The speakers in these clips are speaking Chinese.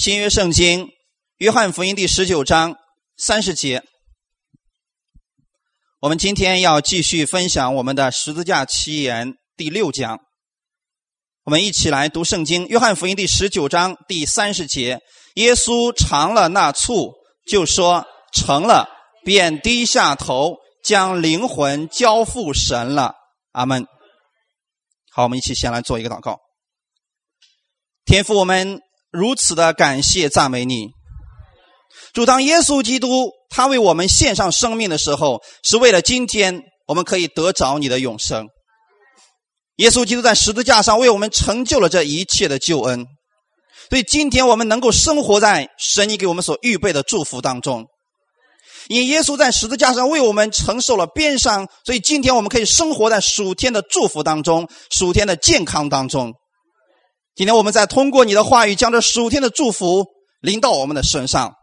新约圣经约翰福音第十九章三十节，我们今天要继续分享我们的十字架奇言第六讲。我们一起来读圣经，约翰福音第十九章第三十节。耶稣尝了那醋，就说：“成了。”便低下头，将灵魂交付神了。阿门。好，我们一起先来做一个祷告。天父，我们如此的感谢赞美你。主，当耶稣基督他为我们献上生命的时候，是为了今天我们可以得着你的永生。耶稣基督在十字架上为我们成就了这一切的救恩，所以今天我们能够生活在神你给我们所预备的祝福当中。因耶稣在十字架上为我们承受了鞭伤，所以今天我们可以生活在属天的祝福当中，属天的健康当中。今天我们再通过你的话语，将这十五天的祝福临到我们的身上。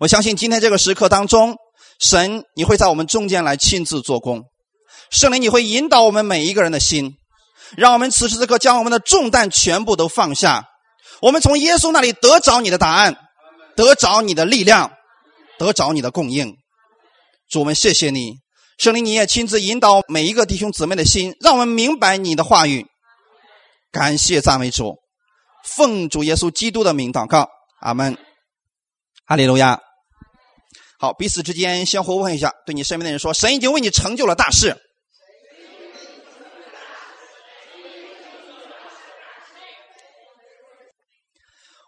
我相信今天这个时刻当中，神你会在我们中间来亲自做工，圣灵你会引导我们每一个人的心，让我们此时此刻将我们的重担全部都放下，我们从耶稣那里得着你的答案，得着你的力量。得着你的供应，主我们谢谢你，圣灵你也亲自引导每一个弟兄姊妹的心，让我们明白你的话语。感谢赞美主，奉主耶稣基督的名祷告，阿门。哈利路亚。好，彼此之间相互问一下，对你身边的人说：神已经为你成就了大事。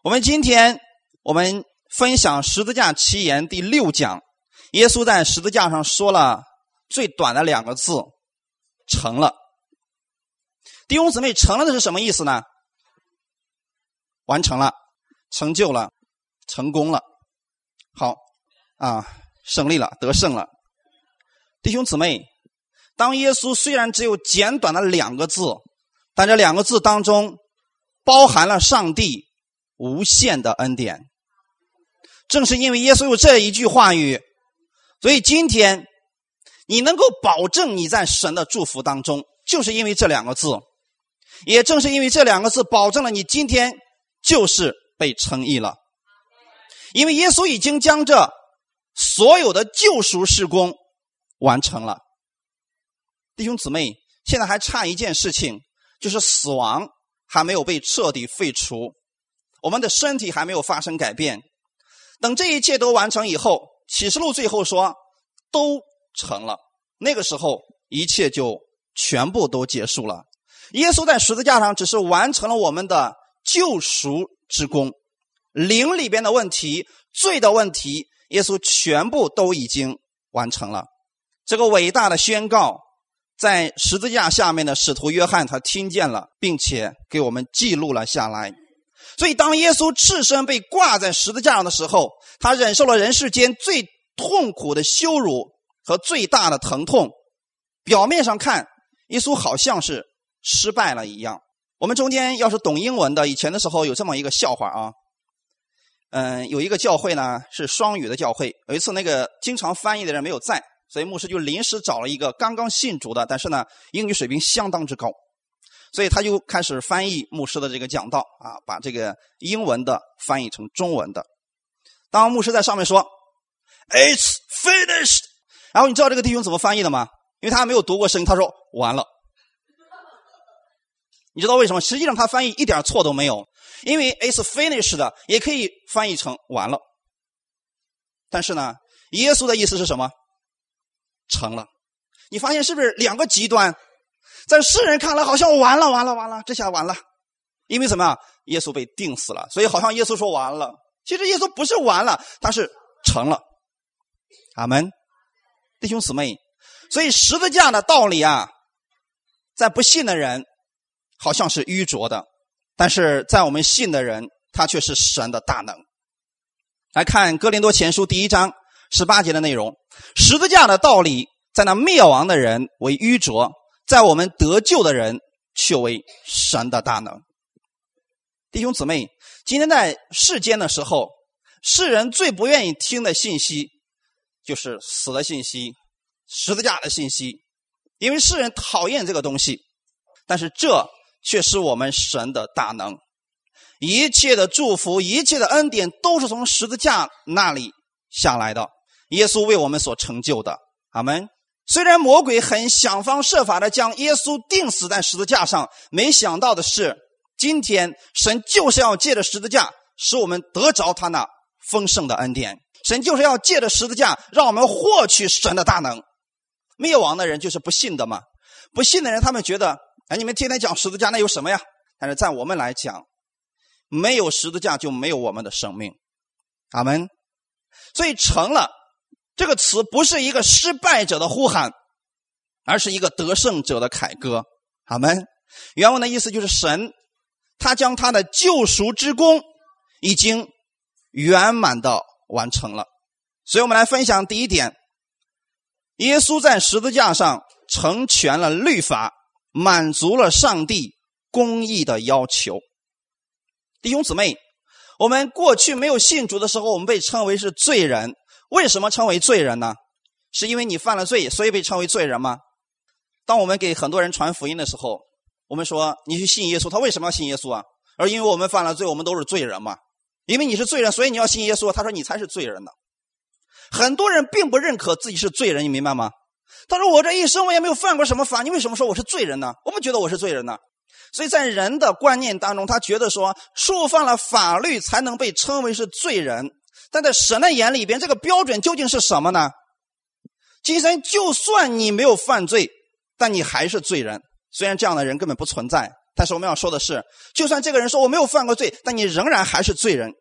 我们今天，我们。分享十字架奇言第六讲，耶稣在十字架上说了最短的两个字：“成了。”弟兄姊妹，成了的是什么意思呢？完成了，成就了，成功了，好啊，胜利了，得胜了。弟兄姊妹，当耶稣虽然只有简短的两个字，但这两个字当中包含了上帝无限的恩典。正是因为耶稣有这一句话语，所以今天你能够保证你在神的祝福当中，就是因为这两个字。也正是因为这两个字，保证了你今天就是被称义了。因为耶稣已经将这所有的救赎事工完成了。弟兄姊妹，现在还差一件事情，就是死亡还没有被彻底废除，我们的身体还没有发生改变。等这一切都完成以后，启示录最后说都成了。那个时候，一切就全部都结束了。耶稣在十字架上只是完成了我们的救赎之功，灵里边的问题、罪的问题，耶稣全部都已经完成了。这个伟大的宣告，在十字架下面的使徒约翰他听见了，并且给我们记录了下来。所以，当耶稣赤身被挂在十字架上的时候，他忍受了人世间最痛苦的羞辱和最大的疼痛。表面上看，耶稣好像是失败了一样。我们中间要是懂英文的，以前的时候有这么一个笑话啊。嗯，有一个教会呢是双语的教会，有一次那个经常翻译的人没有在，所以牧师就临时找了一个刚刚信主的，但是呢英语水平相当之高。所以他就开始翻译牧师的这个讲道啊，把这个英文的翻译成中文的。当牧师在上面说 “It's finished”，然后你知道这个弟兄怎么翻译的吗？因为他没有读过圣经，他说完了。你知道为什么？实际上他翻译一点错都没有，因为 “is finished” 的也可以翻译成完了。但是呢，耶稣的意思是什么？成了。你发现是不是两个极端？在世人看来，好像完了，完了，完了，这下完了，因为什么？耶稣被钉死了，所以好像耶稣说完了。其实耶稣不是完了，他是成了。阿门，弟兄姊妹。所以十字架的道理啊，在不信的人好像是愚拙的，但是在我们信的人，他却是神的大能。来看哥林多前书第一章十八节的内容：十字架的道理，在那灭亡的人为愚拙。在我们得救的人却为神的大能，弟兄姊妹，今天在世间的时候，世人最不愿意听的信息就是死的信息、十字架的信息，因为世人讨厌这个东西。但是这却是我们神的大能。一切的祝福、一切的恩典都是从十字架那里下来的。耶稣为我们所成就的，阿门。虽然魔鬼很想方设法的将耶稣钉死在十字架上，没想到的是，今天神就是要借着十字架，使我们得着他那丰盛的恩典。神就是要借着十字架，让我们获取神的大能。灭亡的人就是不信的嘛，不信的人他们觉得，哎，你们天天讲十字架，那有什么呀？但是在我们来讲，没有十字架就没有我们的生命。阿门。所以成了。这个词不是一个失败者的呼喊，而是一个得胜者的凯歌。阿门。原文的意思就是神，他将他的救赎之功已经圆满的完成了。所以我们来分享第一点：耶稣在十字架上成全了律法，满足了上帝公义的要求。弟兄姊妹，我们过去没有信主的时候，我们被称为是罪人。为什么称为罪人呢？是因为你犯了罪，所以被称为罪人吗？当我们给很多人传福音的时候，我们说你去信耶稣，他为什么要信耶稣啊？而因为我们犯了罪，我们都是罪人嘛。因为你是罪人，所以你要信耶稣。他说你才是罪人呢。很多人并不认可自己是罪人，你明白吗？他说我这一生我也没有犯过什么法，你为什么说我是罪人呢？我不觉得我是罪人呢。所以在人的观念当中，他觉得说触犯了法律才能被称为是罪人。但在神的眼里边，这个标准究竟是什么呢？今生就算你没有犯罪，但你还是罪人。虽然这样的人根本不存在，但是我们要说的是，就算这个人说我没有犯过罪，但你仍然还是罪人。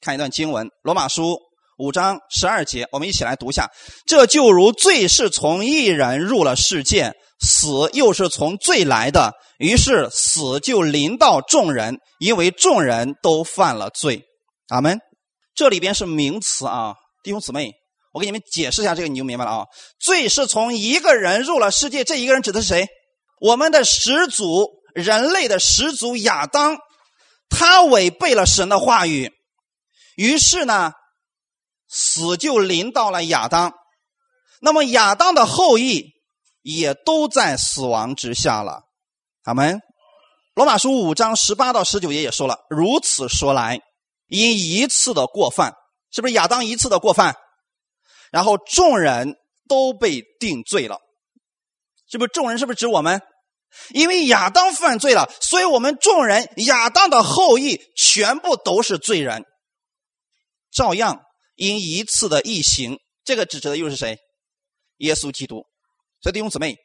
看一段经文，《罗马书》五章十二节，我们一起来读一下：这就如罪是从一人入了世界，死又是从罪来的，于是死就临到众人，因为众人都犯了罪。阿门。这里边是名词啊，弟兄姊妹，我给你们解释一下这个，你就明白了啊。罪是从一个人入了世界，这一个人指的是谁？我们的始祖，人类的始祖亚当，他违背了神的话语，于是呢，死就临到了亚当。那么亚当的后裔也都在死亡之下了。他们。罗马书五章十八到十九节也说了，如此说来。因一次的过犯，是不是亚当一次的过犯？然后众人都被定罪了，是不是？众人是不是指我们？因为亚当犯罪了，所以我们众人亚当的后裔全部都是罪人。照样因一次的异行，这个指指的又是谁？耶稣基督。所以弟兄姊妹，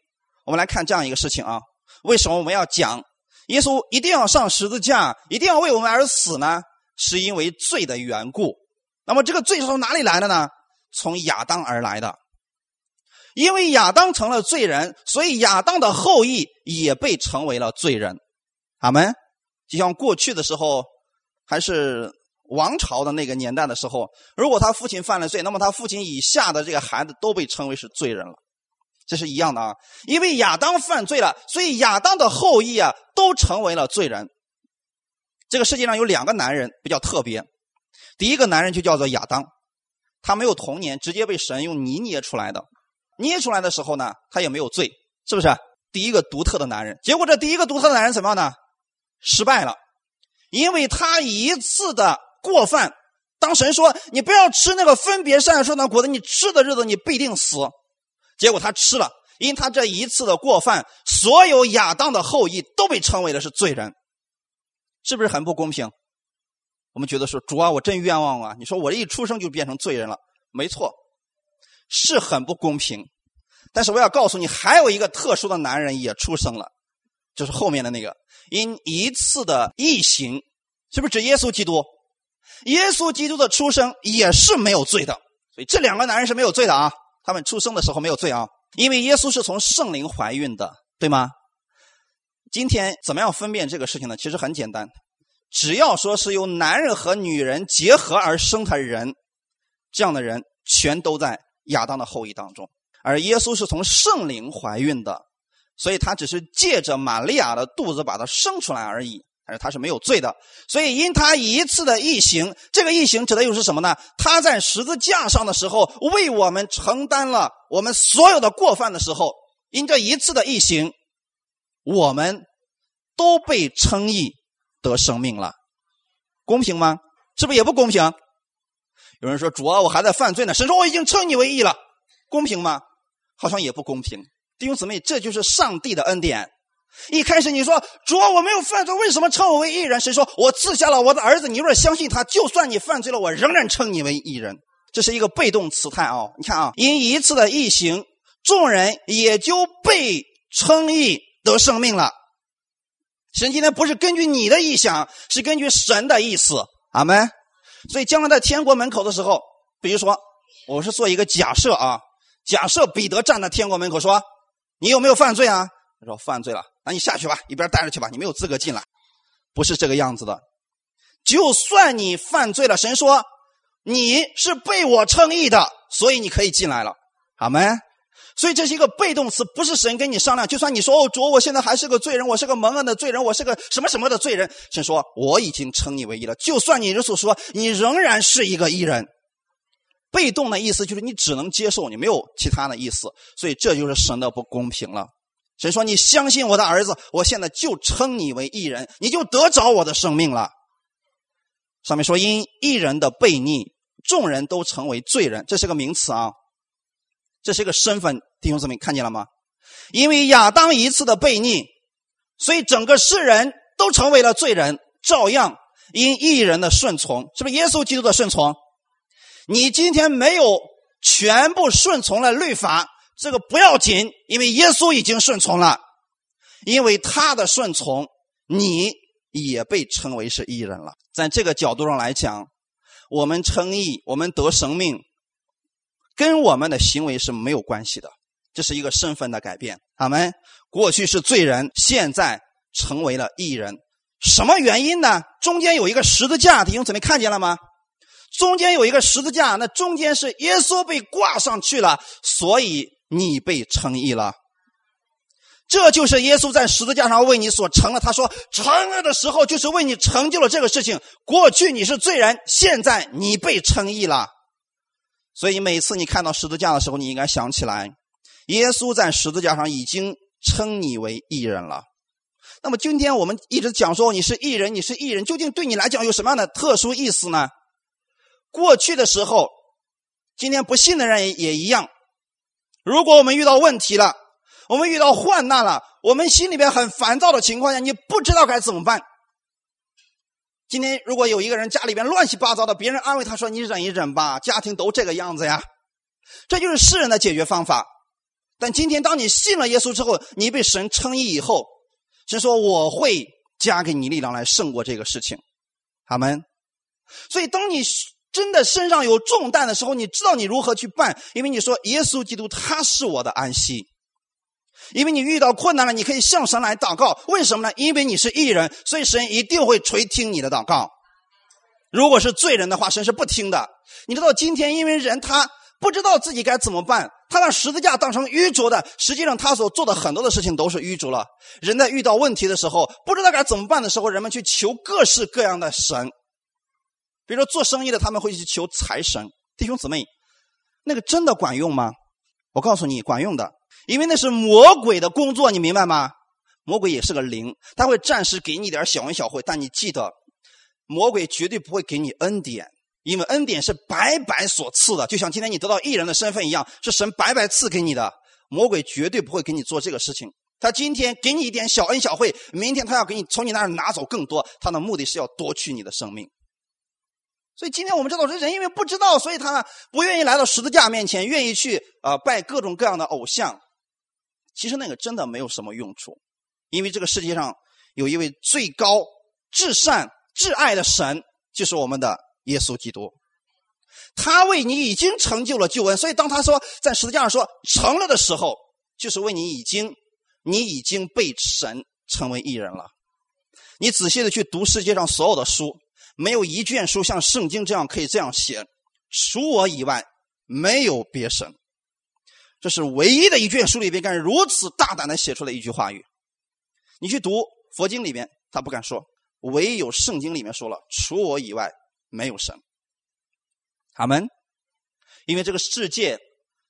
我们来看这样一个事情啊：为什么我们要讲耶稣一定要上十字架，一定要为我们而死呢？是因为罪的缘故，那么这个罪是从哪里来的呢？从亚当而来的。因为亚当成了罪人，所以亚当的后裔也被成为了罪人。阿门。就像过去的时候，还是王朝的那个年代的时候，如果他父亲犯了罪，那么他父亲以下的这个孩子都被称为是罪人了。这是一样的啊。因为亚当犯罪了，所以亚当的后裔啊都成为了罪人。这个世界上有两个男人比较特别，第一个男人就叫做亚当，他没有童年，直接被神用泥捏出来的，捏出来的时候呢，他也没有罪，是不是？第一个独特的男人，结果这第一个独特的男人怎么样呢？失败了，因为他一次的过犯，当神说你不要吃那个分别善恶树的果子，你吃的日子你必定死，结果他吃了，因他这一次的过犯，所有亚当的后裔都被称为的是罪人。是不是很不公平？我们觉得说主啊，我真冤枉啊！你说我这一出生就变成罪人了，没错，是很不公平。但是我要告诉你，还有一个特殊的男人也出生了，就是后面的那个，因一次的异行，是不是指耶稣基督？耶稣基督的出生也是没有罪的，所以这两个男人是没有罪的啊！他们出生的时候没有罪啊，因为耶稣是从圣灵怀孕的，对吗？今天怎么样分辨这个事情呢？其实很简单，只要说是由男人和女人结合而生的人，这样的人全都在亚当的后裔当中。而耶稣是从圣灵怀孕的，所以他只是借着玛利亚的肚子把他生出来而已，但是他是没有罪的。所以因他一次的异行，这个异行指的又是什么呢？他在十字架上的时候为我们承担了我们所有的过犯的时候，因这一次的异行。我们都被称义得生命了，公平吗？是不是也不公平？有人说主啊，我还在犯罪呢。神说我已经称你为义了，公平吗？好像也不公平。弟兄姊妹，这就是上帝的恩典。一开始你说主啊，我没有犯罪，为什么称我为义人？神说我赐下了我的儿子，你若相信他，就算你犯罪了，我仍然称你为义人。这是一个被动词态啊！你看啊，因一次的异行，众人也就被称义得生命了。神今天不是根据你的意想，是根据神的意思。阿门。所以将来在天国门口的时候，比如说，我是做一个假设啊，假设彼得站在天国门口说：“你有没有犯罪啊？”他说：“犯罪了。”那你下去吧，一边待着去吧，你没有资格进来。不是这个样子的。就算你犯罪了，神说你是被我称义的，所以你可以进来了。阿门。所以这是一个被动词，不是神跟你商量。就算你说哦，主，我现在还是个罪人，我是个蒙恩的罪人，我是个什么什么的罪人。神说我已经称你为义了。就算你如此说，你仍然是一个义人。被动的意思就是你只能接受，你没有其他的意思。所以这就是神的不公平了。神说你相信我的儿子，我现在就称你为义人，你就得着我的生命了。上面说因义人的悖逆，众人都成为罪人，这是个名词啊。这是一个身份，弟兄姊妹看见了吗？因为亚当一次的悖逆，所以整个世人都成为了罪人。照样因一人的顺从，是不是耶稣基督的顺从？你今天没有全部顺从了律法，这个不要紧，因为耶稣已经顺从了。因为他的顺从，你也被称为是义人了。在这个角度上来讲，我们称义，我们得生命。跟我们的行为是没有关系的，这是一个身份的改变。他们过去是罪人，现在成为了义人，什么原因呢？中间有一个十字架，弟兄姊妹看见了吗？中间有一个十字架，那中间是耶稣被挂上去了，所以你被称义了。这就是耶稣在十字架上为你所成了。他说成了的时候，就是为你成就了这个事情。过去你是罪人，现在你被称义了。所以每次你看到十字架的时候，你应该想起来，耶稣在十字架上已经称你为义人了。那么今天我们一直讲说你是义人，你是义人，究竟对你来讲有什么样的特殊意思呢？过去的时候，今天不信的人也一样。如果我们遇到问题了，我们遇到患难了，我们心里边很烦躁的情况下，你不知道该怎么办。今天如果有一个人家里边乱七八糟的，别人安慰他说：“你忍一忍吧，家庭都这个样子呀。”这就是世人的解决方法。但今天当你信了耶稣之后，你被神称义以后，神说：“我会加给你力量来胜过这个事情。”阿门。所以当你真的身上有重担的时候，你知道你如何去办，因为你说耶稣基督他是我的安息。因为你遇到困难了，你可以向神来祷告。为什么呢？因为你是艺人，所以神一定会垂听你的祷告。如果是罪人的话，神是不听的。你知道，今天因为人他不知道自己该怎么办，他把十字架当成愚拙的，实际上他所做的很多的事情都是愚拙了。人在遇到问题的时候，不知道该怎么办的时候，人们去求各式各样的神，比如说做生意的，他们会去求财神。弟兄姊妹，那个真的管用吗？我告诉你，管用的。因为那是魔鬼的工作，你明白吗？魔鬼也是个灵，他会暂时给你点小恩小惠，但你记得，魔鬼绝对不会给你恩典，因为恩典是白白所赐的，就像今天你得到艺人的身份一样，是神白白赐给你的。魔鬼绝对不会给你做这个事情，他今天给你一点小恩小惠，明天他要给你从你那儿拿走更多，他的目的是要夺取你的生命。所以今天我们知道，这人因为不知道，所以他呢不愿意来到十字架面前，愿意去啊拜各种各样的偶像。其实那个真的没有什么用处，因为这个世界上有一位最高、至善、至爱的神，就是我们的耶稣基督。他为你已经成就了救恩，所以当他说在十字架上说成了的时候，就是为你已经，你已经被神成为义人了。你仔细的去读世界上所有的书，没有一卷书像圣经这样可以这样写，除我以外，没有别神。这是唯一的一卷书里边敢如此大胆的写出了一句话语。你去读佛经里边，他不敢说；唯有圣经里面说了，除我以外没有神。阿门。因为这个世界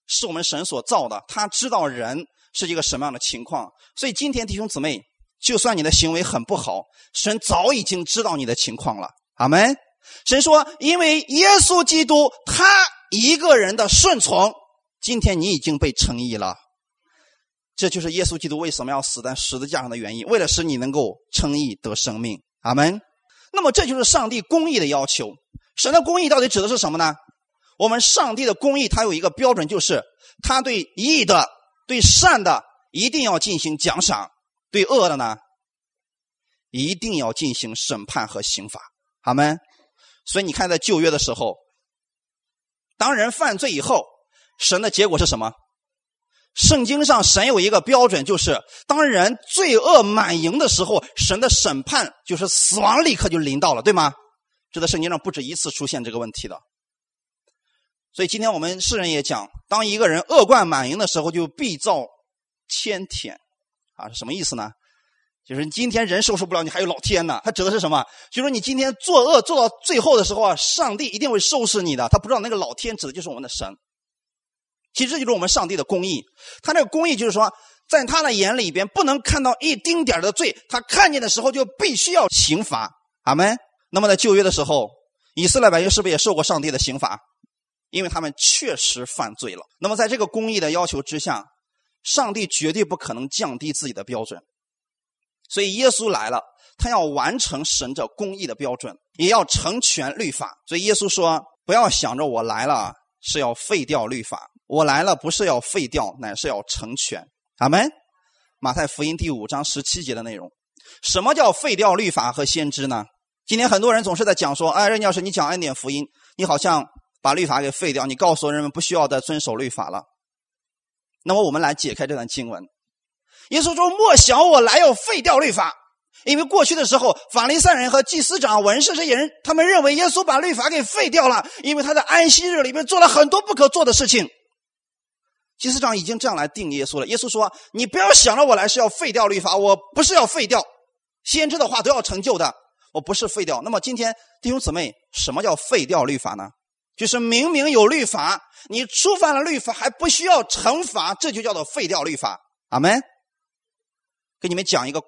是我们神所造的，他知道人是一个什么样的情况，所以今天弟兄姊妹，就算你的行为很不好，神早已经知道你的情况了。阿门。神说，因为耶稣基督他一个人的顺从，今天你已经被称义了。这就是耶稣基督为什么要死在十字架上的原因，为了使你能够称义得生命。阿门。那么这就是上帝公义的要求。神的公义到底指的是什么呢？我们上帝的公义，它有一个标准，就是他对义的、对善的一定要进行奖赏，对恶的呢，一定要进行审判和刑罚。阿门。所以你看，在旧约的时候，当人犯罪以后，神的结果是什么？圣经上神有一个标准，就是当人罪恶满盈的时候，神的审判就是死亡，立刻就临到了，对吗？这在圣经上不止一次出现这个问题的。所以今天我们世人也讲，当一个人恶贯满盈的时候，就必遭千天，啊，是什么意思呢？就是你今天人收拾不了你，还有老天呢。他指的是什么？就是说你今天作恶做到最后的时候啊，上帝一定会收拾你的。他不知道那个老天指的就是我们的神。其实这就是我们上帝的公义。他这个公义就是说，在他的眼里边不能看到一丁点的罪，他看见的时候就必须要刑罚。阿门。那么在旧约的时候，以色列百姓是不是也受过上帝的刑罚？因为他们确实犯罪了。那么在这个公义的要求之下，上帝绝对不可能降低自己的标准。所以耶稣来了，他要完成神这公义的标准，也要成全律法。所以耶稣说：“不要想着我来了是要废掉律法。”我来了，不是要废掉，乃是要成全。阿门。马太福音第五章十七节的内容，什么叫废掉律法和先知呢？今天很多人总是在讲说，哎，任教师，你讲恩典福音，你好像把律法给废掉，你告诉人们不需要再遵守律法了。那么我们来解开这段经文。耶稣说：“莫想我来要废掉律法。”因为过去的时候，法利赛人和祭司长、文士这些人，他们认为耶稣把律法给废掉了，因为他在安息日里面做了很多不可做的事情。祭司长已经这样来定耶稣了。耶稣说：“你不要想着我来是要废掉律法，我不是要废掉，先知的话都要成就的，我不是废掉。”那么今天弟兄姊妹，什么叫废掉律法呢？就是明明有律法，你触犯了律法还不需要惩罚，这就叫做废掉律法。阿门。给你们讲一个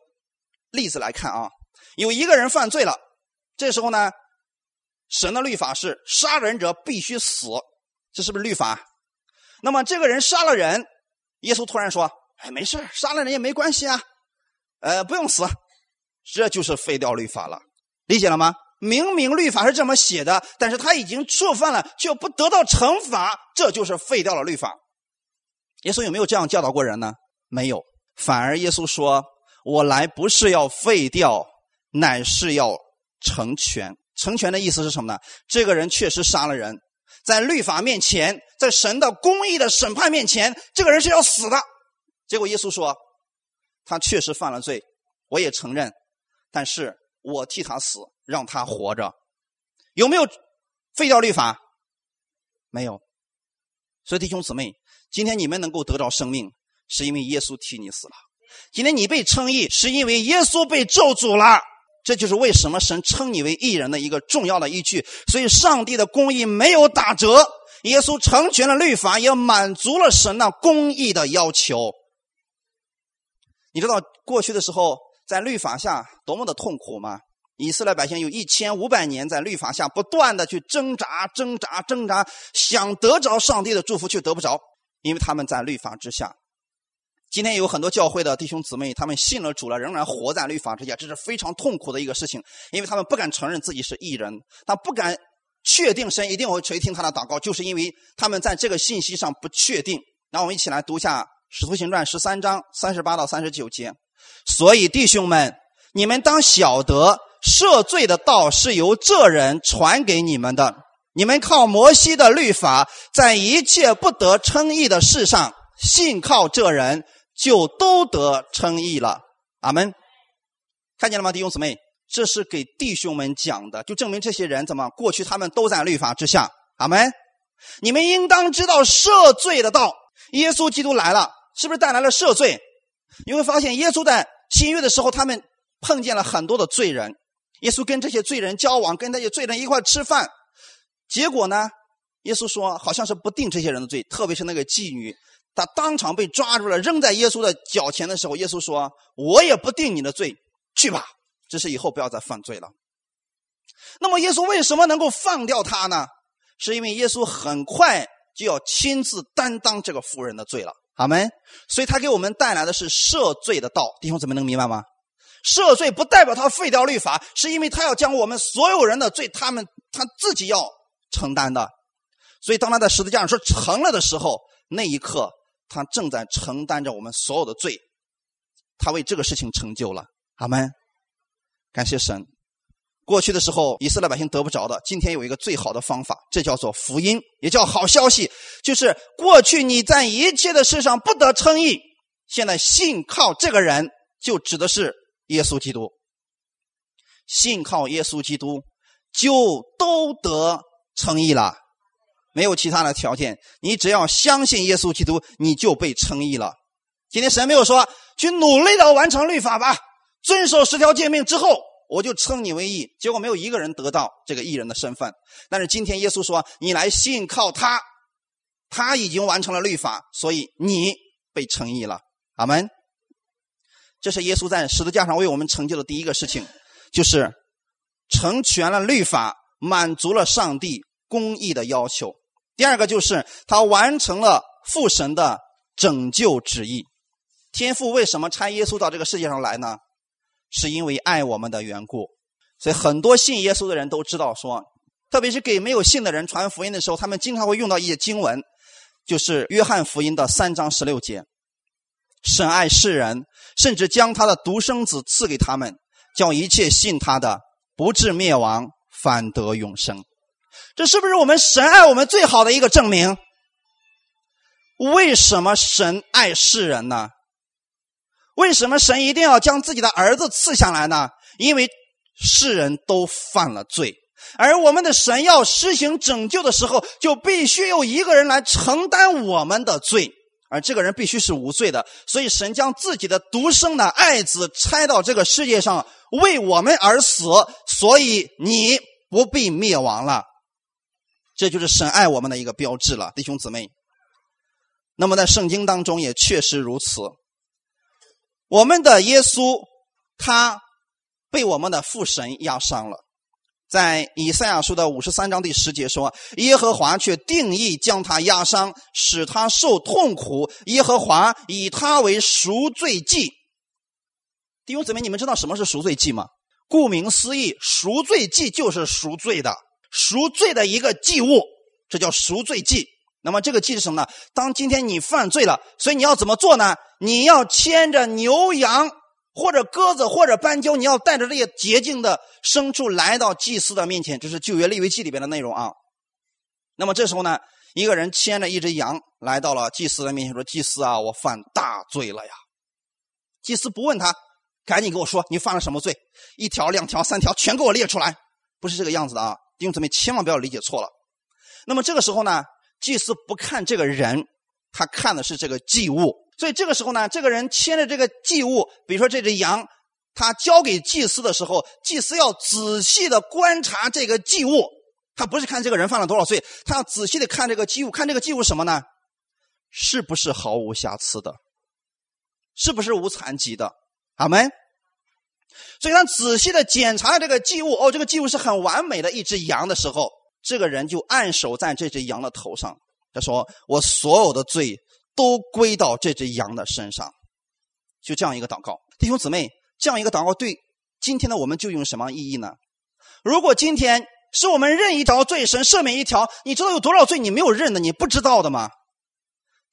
例子来看啊，有一个人犯罪了，这时候呢，神的律法是杀人者必须死，这是不是律法？那么这个人杀了人，耶稣突然说：“哎，没事，杀了人也没关系啊，呃，不用死。”这就是废掉律法了，理解了吗？明明律法是这么写的，但是他已经触犯了，就不得到惩罚，这就是废掉了律法。耶稣有没有这样教导过人呢？没有，反而耶稣说：“我来不是要废掉，乃是要成全。成全的意思是什么呢？这个人确实杀了人。”在律法面前，在神的公义的审判面前，这个人是要死的。结果耶稣说，他确实犯了罪，我也承认，但是我替他死，让他活着。有没有废掉律法？没有。所以弟兄姊妹，今天你们能够得到生命，是因为耶稣替你死了。今天你被称义，是因为耶稣被咒诅了。这就是为什么神称你为义人的一个重要的依据。所以，上帝的公义没有打折，耶稣成全了律法，也满足了神那公义的要求。你知道过去的时候在律法下多么的痛苦吗？以色列百姓有一千五百年在律法下不断的去挣扎、挣扎、挣扎，想得着上帝的祝福却得不着，因为他们在律法之下。今天有很多教会的弟兄姊妹，他们信了主了，仍然活在律法之下，这是非常痛苦的一个事情，因为他们不敢承认自己是异人，他不敢确定神一定会垂听他的祷告，就是因为他们在这个信息上不确定。那我们一起来读一下《使徒行传》十三章三十八到三十九节。所以弟兄们，你们当晓得赦罪的道是由这人传给你们的。你们靠摩西的律法，在一切不得称义的事上，信靠这人。就都得称义了，阿门。看见了吗，弟兄姊妹？这是给弟兄们讲的，就证明这些人怎么过去他们都在律法之下，阿门。你们应当知道赦罪的道，耶稣基督来了，是不是带来了赦罪？你会发现，耶稣在新约的时候，他们碰见了很多的罪人，耶稣跟这些罪人交往，跟那些罪人一块吃饭，结果呢，耶稣说好像是不定这些人的罪，特别是那个妓女。他当场被抓住了，扔在耶稣的脚前的时候，耶稣说：“我也不定你的罪，去吧，只是以后不要再犯罪了。”那么耶稣为什么能够放掉他呢？是因为耶稣很快就要亲自担当这个妇人的罪了，阿门。所以他给我们带来的是赦罪的道，弟兄姊妹能明白吗？赦罪不代表他废掉律法，是因为他要将我们所有人的罪，他们他自己要承担的。所以当他在十字架上说成了的时候，那一刻他正在承担着我们所有的罪，他为这个事情成就了，阿门。感谢神。过去的时候，以色列百姓得不着的，今天有一个最好的方法，这叫做福音，也叫好消息。就是过去你在一切的事上不得称义，现在信靠这个人，就指的是耶稣基督。信靠耶稣基督，就都得称义了，没有其他的条件。你只要相信耶稣基督，你就被称义了。今天神没有说去努力的完成律法吧，遵守十条诫命之后。我就称你为义，结果没有一个人得到这个义人的身份。但是今天耶稣说：“你来信靠他，他已经完成了律法，所以你被称义了。”阿门。这是耶稣在十字架上为我们成就的第一个事情，就是成全了律法，满足了上帝公义的要求。第二个就是他完成了父神的拯救旨意。天父为什么差耶稣到这个世界上来呢？是因为爱我们的缘故，所以很多信耶稣的人都知道说，特别是给没有信的人传福音的时候，他们经常会用到一些经文，就是约翰福音的三章十六节：“神爱世人，甚至将他的独生子赐给他们，叫一切信他的不至灭亡，反得永生。”这是不是我们神爱我们最好的一个证明？为什么神爱世人呢？为什么神一定要将自己的儿子赐下来呢？因为世人都犯了罪，而我们的神要施行拯救的时候，就必须有一个人来承担我们的罪，而这个人必须是无罪的。所以神将自己的独生的爱子拆到这个世界上，为我们而死，所以你不必灭亡了。这就是神爱我们的一个标志了，弟兄姊妹。那么在圣经当中也确实如此。我们的耶稣，他被我们的父神压伤了。在以赛亚书的五十三章第十节说：“耶和华却定义将他压伤，使他受痛苦。耶和华以他为赎罪祭。”弟兄姊妹，你们知道什么是赎罪祭吗？顾名思义，赎罪祭就是赎罪的，赎罪的一个祭物，这叫赎罪祭。那么这个祭是什么呢？当今天你犯罪了，所以你要怎么做呢？你要牵着牛羊或者鸽子或者斑鸠，你要带着这些洁净的牲畜来到祭司的面前，这是旧约立位记里边的内容啊。那么这时候呢，一个人牵着一只羊来到了祭司的面前，说：“祭司啊，我犯大罪了呀！”祭司不问他，赶紧给我说你犯了什么罪，一条、两条、三条，全给我列出来。不是这个样子的啊，弟兄姊妹千万不要理解错了。那么这个时候呢？祭司不看这个人，他看的是这个祭物。所以这个时候呢，这个人牵着这个祭物，比如说这只羊，他交给祭司的时候，祭司要仔细的观察这个祭物。他不是看这个人犯了多少罪，他要仔细的看这个祭物，看这个祭物什么呢？是不是毫无瑕疵的？是不是无残疾的？阿门。所以他仔细的检查这个祭物，哦，这个祭物是很完美的一只羊的时候。这个人就按手在这只羊的头上，他说：“我所有的罪都归到这只羊的身上。”就这样一个祷告，弟兄姊妹，这样一个祷告对今天的我们就有什么意义呢？如果今天是我们认一条罪，神赦免一条，你知道有多少罪你没有认的，你不知道的吗？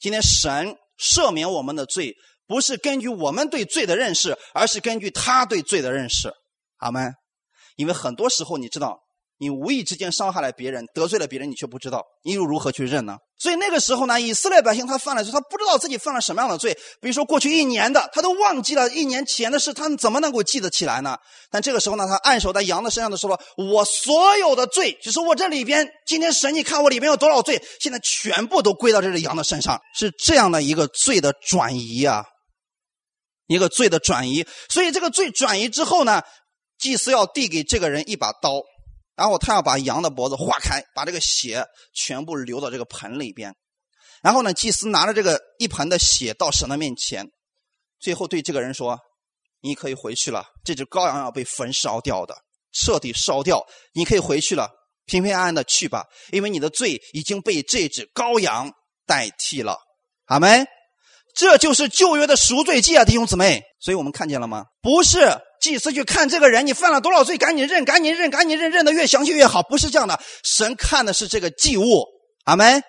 今天神赦免我们的罪，不是根据我们对罪的认识，而是根据他对罪的认识。阿门。因为很多时候，你知道。你无意之间伤害了别人，得罪了别人，你却不知道，你又如何去认呢？所以那个时候呢，以色列百姓他犯了罪，他不知道自己犯了什么样的罪。比如说过去一年的，他都忘记了一年前的事，他怎么能够记得起来呢？但这个时候呢，他按手在羊的身上的时候，我所有的罪，就是我这里边，今天神，你看我里边有多少罪，现在全部都归到这只羊的身上，是这样的一个罪的转移啊，一个罪的转移。所以这个罪转移之后呢，祭司要递给这个人一把刀。然后他要把羊的脖子划开，把这个血全部流到这个盆里边。然后呢，祭司拿着这个一盆的血到神的面前，最后对这个人说：“你可以回去了。这只羔羊要被焚烧掉的。”彻底烧掉，你可以回去了，平平安安的去吧，因为你的罪已经被这只羔羊代替了。阿门。这就是旧约的赎罪记啊，弟兄姊妹。所以我们看见了吗？不是祭司去看这个人，你犯了多少罪，赶紧认，赶紧认，赶紧认，认的越详细越好。不是这样的，神看的是这个祭物。阿门。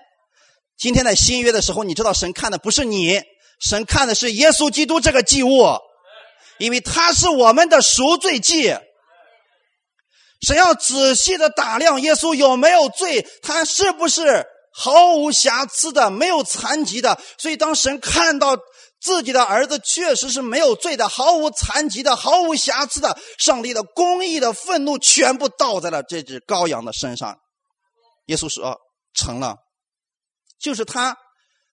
今天在新约的时候，你知道神看的不是你，神看的是耶稣基督这个祭物，因为他是我们的赎罪祭。神要仔细的打量耶稣有没有罪，他是不是？毫无瑕疵的，没有残疾的，所以当神看到自己的儿子确实是没有罪的，毫无残疾的，毫无瑕疵的，上帝的公义的愤怒全部倒在了这只羔羊的身上。耶稣说：“成了，就是他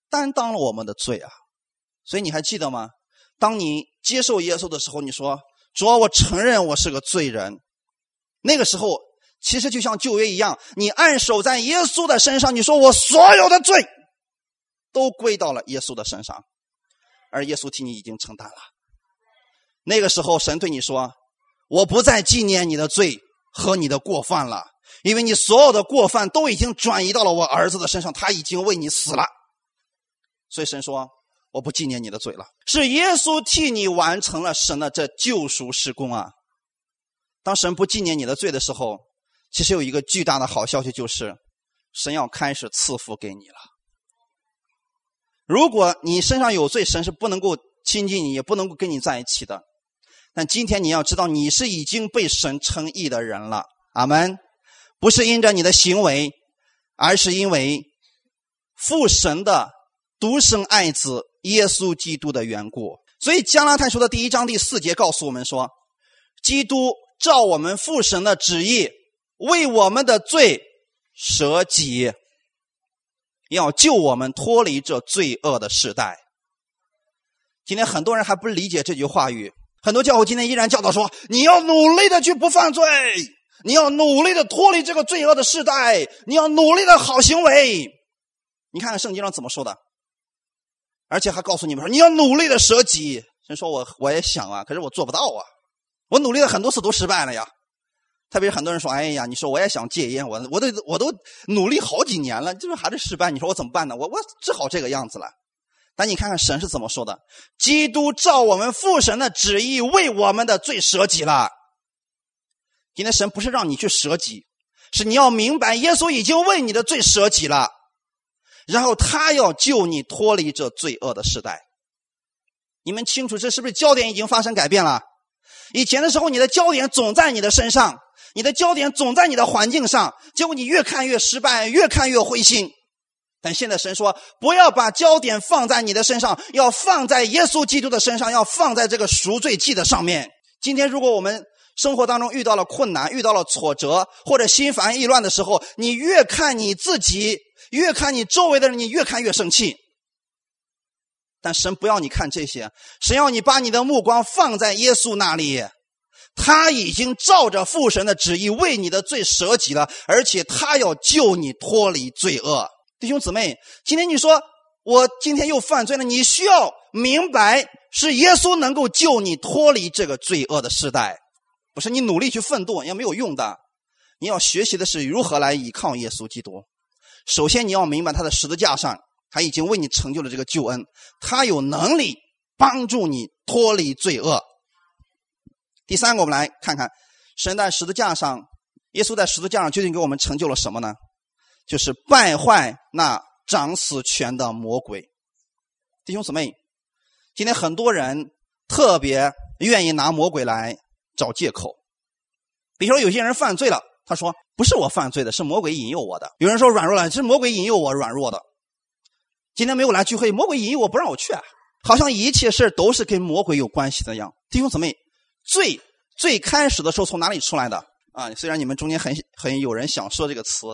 担当了我们的罪啊。”所以你还记得吗？当你接受耶稣的时候，你说：“主要我承认我是个罪人。”那个时候。其实就像旧约一样，你按手在耶稣的身上，你说我所有的罪都归到了耶稣的身上，而耶稣替你已经承担了。那个时候，神对你说：“我不再纪念你的罪和你的过犯了，因为你所有的过犯都已经转移到了我儿子的身上，他已经为你死了。”所以神说：“我不纪念你的罪了。”是耶稣替你完成了神的这救赎施工啊！当神不纪念你的罪的时候。其实有一个巨大的好消息，就是神要开始赐福给你了。如果你身上有罪，神是不能够亲近你，也不能够跟你在一起的。但今天你要知道，你是已经被神称义的人了。阿门。不是因着你的行为，而是因为父神的独生爱子耶稣基督的缘故。所以加拉太书的第一章第四节告诉我们说：基督照我们父神的旨意。为我们的罪舍己，要救我们脱离这罪恶的时代。今天很多人还不理解这句话语，很多教会今天依然教导说：你要努力的去不犯罪，你要努力的脱离这个罪恶的时代，你要努力的好行为。你看看圣经上怎么说的，而且还告诉你们说：你要努力的舍己。人说我我也想啊，可是我做不到啊，我努力了很多次都失败了呀。特别很多人说：“哎呀，你说我也想戒烟，我我都我都努力好几年了，就是还是失败。你说我怎么办呢？我我只好这个样子了。但你看看神是怎么说的：基督照我们父神的旨意为我们的罪舍己了。今天神不是让你去舍己，是你要明白耶稣已经为你的罪舍己了，然后他要救你脱离这罪恶的时代。你们清楚这是不是焦点已经发生改变了？以前的时候，你的焦点总在你的身上。”你的焦点总在你的环境上，结果你越看越失败，越看越灰心。但现在神说，不要把焦点放在你的身上，要放在耶稣基督的身上，要放在这个赎罪记的上面。今天，如果我们生活当中遇到了困难、遇到了挫折，或者心烦意乱的时候，你越看你自己，越看你周围的人，你越看越生气。但神不要你看这些，神要你把你的目光放在耶稣那里。他已经照着父神的旨意为你的罪舍己了，而且他要救你脱离罪恶。弟兄姊妹，今天你说我今天又犯罪了，你需要明白是耶稣能够救你脱离这个罪恶的时代，不是你努力去奋斗也没有用的。你要学习的是如何来依靠耶稣基督。首先，你要明白他的十字架上他已经为你成就了这个救恩，他有能力帮助你脱离罪恶。第三个，我们来看看神在十字架上，耶稣在十字架上究竟给我们成就了什么呢？就是败坏那掌死权的魔鬼。弟兄姊妹，今天很多人特别愿意拿魔鬼来找借口。比如说，有些人犯罪了，他说：“不是我犯罪的，是魔鬼引诱我的。”有人说软弱了，是魔鬼引诱我软弱的。今天没有来聚会，魔鬼引诱我不让我去，好像一切事都是跟魔鬼有关系的样。弟兄姊妹。最最开始的时候从哪里出来的啊？虽然你们中间很很有人想说这个词，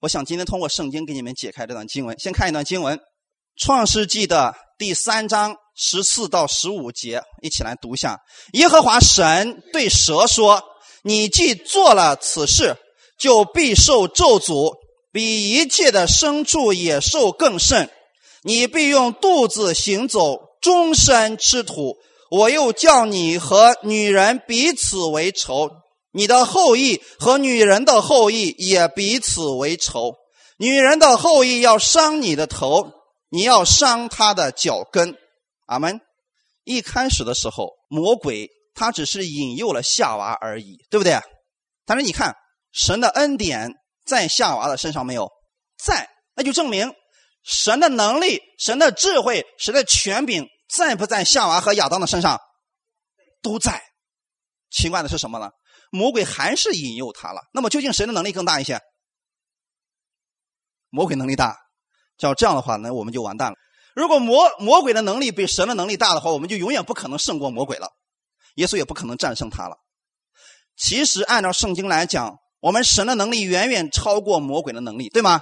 我想今天通过圣经给你们解开这段经文。先看一段经文，《创世纪》的第三章十四到十五节，一起来读一下。耶和华神对蛇说：“你既做了此事，就必受咒诅，比一切的牲畜野兽更甚。你必用肚子行走，终身吃土。”我又叫你和女人彼此为仇，你的后裔和女人的后裔也彼此为仇。女人的后裔要伤你的头，你要伤她的脚跟。阿门。一开始的时候，魔鬼他只是引诱了夏娃而已，对不对？但是你看，神的恩典在夏娃的身上没有在，那就证明神的能力、神的智慧、神的权柄在不在夏娃和亚当的身上都在。奇怪的是什么呢？魔鬼还是引诱他了。那么究竟谁的能力更大一些？魔鬼能力大。照这样的话，那我们就完蛋了。如果魔魔鬼的能力比神的能力大的话，我们就永远不可能胜过魔鬼了，耶稣也不可能战胜他了。其实按照圣经来讲，我们神的能力远远超过魔鬼的能力，对吗？